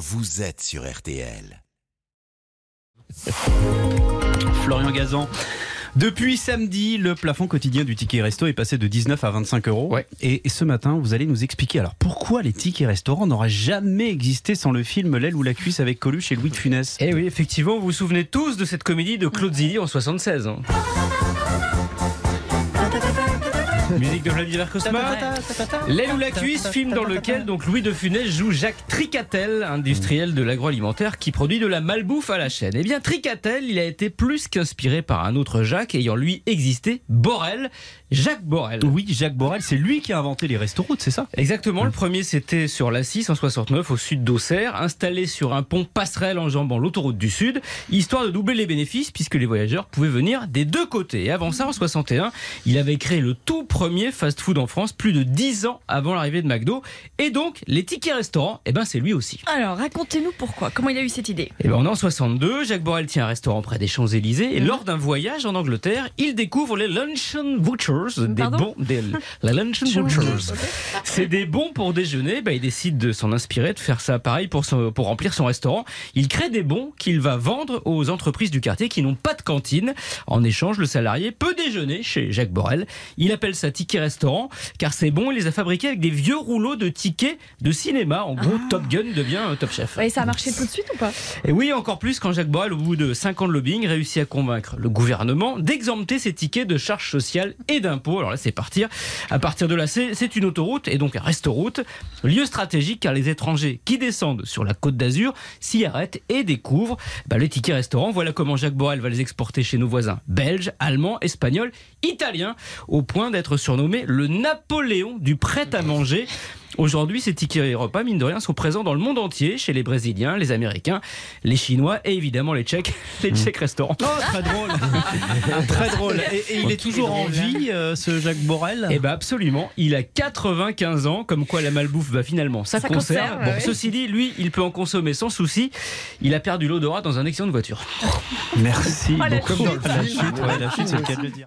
vous êtes sur RTL. Florian Gazan. Depuis samedi, le plafond quotidien du ticket resto est passé de 19 à 25 euros. Et ce matin, vous allez nous expliquer alors pourquoi les tickets restaurants n'auraient jamais existé sans le film L'aile ou la cuisse avec Coluche et Louis de Funès? Eh oui, effectivement, vous vous souvenez tous de cette comédie de Claude Zilli en 76. hein. Musique de Vladimir Cosma. L'aile ou la cuisse, film dans lequel donc Louis de Funès joue Jacques Tricatel, industriel de l'agroalimentaire qui produit de la malbouffe à la chaîne. Eh bien, Tricatel, il a été plus qu'inspiré par un autre Jacques ayant lui existé, Borel, Jacques Borel. Oui, Jacques Borel, c'est lui qui a inventé les restaurants, c'est ça? Exactement, le premier c'était sur la 6 en 69 au sud d'Auxerre, installé sur un pont passerelle enjambant l'autoroute du Sud, histoire de doubler les bénéfices puisque les voyageurs pouvaient venir des deux côtés. Et avant ça, en 61, il avait créé le tout premier fast-food en France, plus de 10 ans avant l'arrivée de McDo. Et donc, les tickets restaurants, eh ben c'est lui aussi. Alors, racontez-nous pourquoi. Comment il a eu cette idée? Et ben, on est en 62, Jacques Borel tient un restaurant près des Champs-Élysées et lors d'un voyage en Angleterre, il découvre les Luncheon Butchers, des bons, des, la Luncheon Butchers. C'est des bons pour déjeuner. Ben, il décide de s'en inspirer, de faire ça pareil pour, son- pour remplir son restaurant. Il crée des bons qu'il va vendre aux entreprises du quartier qui n'ont pas de cantine. En échange, le salarié peut déjeuner chez Jacques Borel. Il appelle ça ticket restaurant car ces bons, il les a fabriqués avec des vieux rouleaux de tickets de cinéma. En gros, Top Gun devient un Top Chef. Et ça a marché tout de suite ou pas? Et oui, encore plus quand Jacques Borel, au bout de 5 ans de lobbying, réussit à convaincre le gouvernement d'exempter ces tickets de charges sociales et d'impôts. Alors là, c'est partir. À partir de là, c'est c'est une autoroute et donc un restoroute. Lieu stratégique car les étrangers qui descendent sur la côte d'Azur s'y arrêtent et découvrent bah, les tickets restaurants. Voilà comment Jacques Borel va les exporter chez nos voisins belges, allemands, espagnols, italiens, au point d'être surnommé le Napoléon du prêt-à-manger. Aujourd'hui, ces tickets repas, mine de rien, sont présents dans le monde entier, chez les Brésiliens, les Américains, les Chinois et évidemment les Tchèques, les Tchèques restaurants. Oh, très drôle Très drôle Et, et il est toujours en vie, euh, ce Jacques Borel Eh ben absolument, il a 95 ans, comme quoi la malbouffe va finalement ça, Ça conserve. conserve, Bon, ouais. ceci dit, lui, il peut en consommer sans souci. Il a perdu l'odorat dans un accident de voiture. Merci Oh, la beaucoup. chute. La chute, ouais, la chute, c'est le cas de le dire.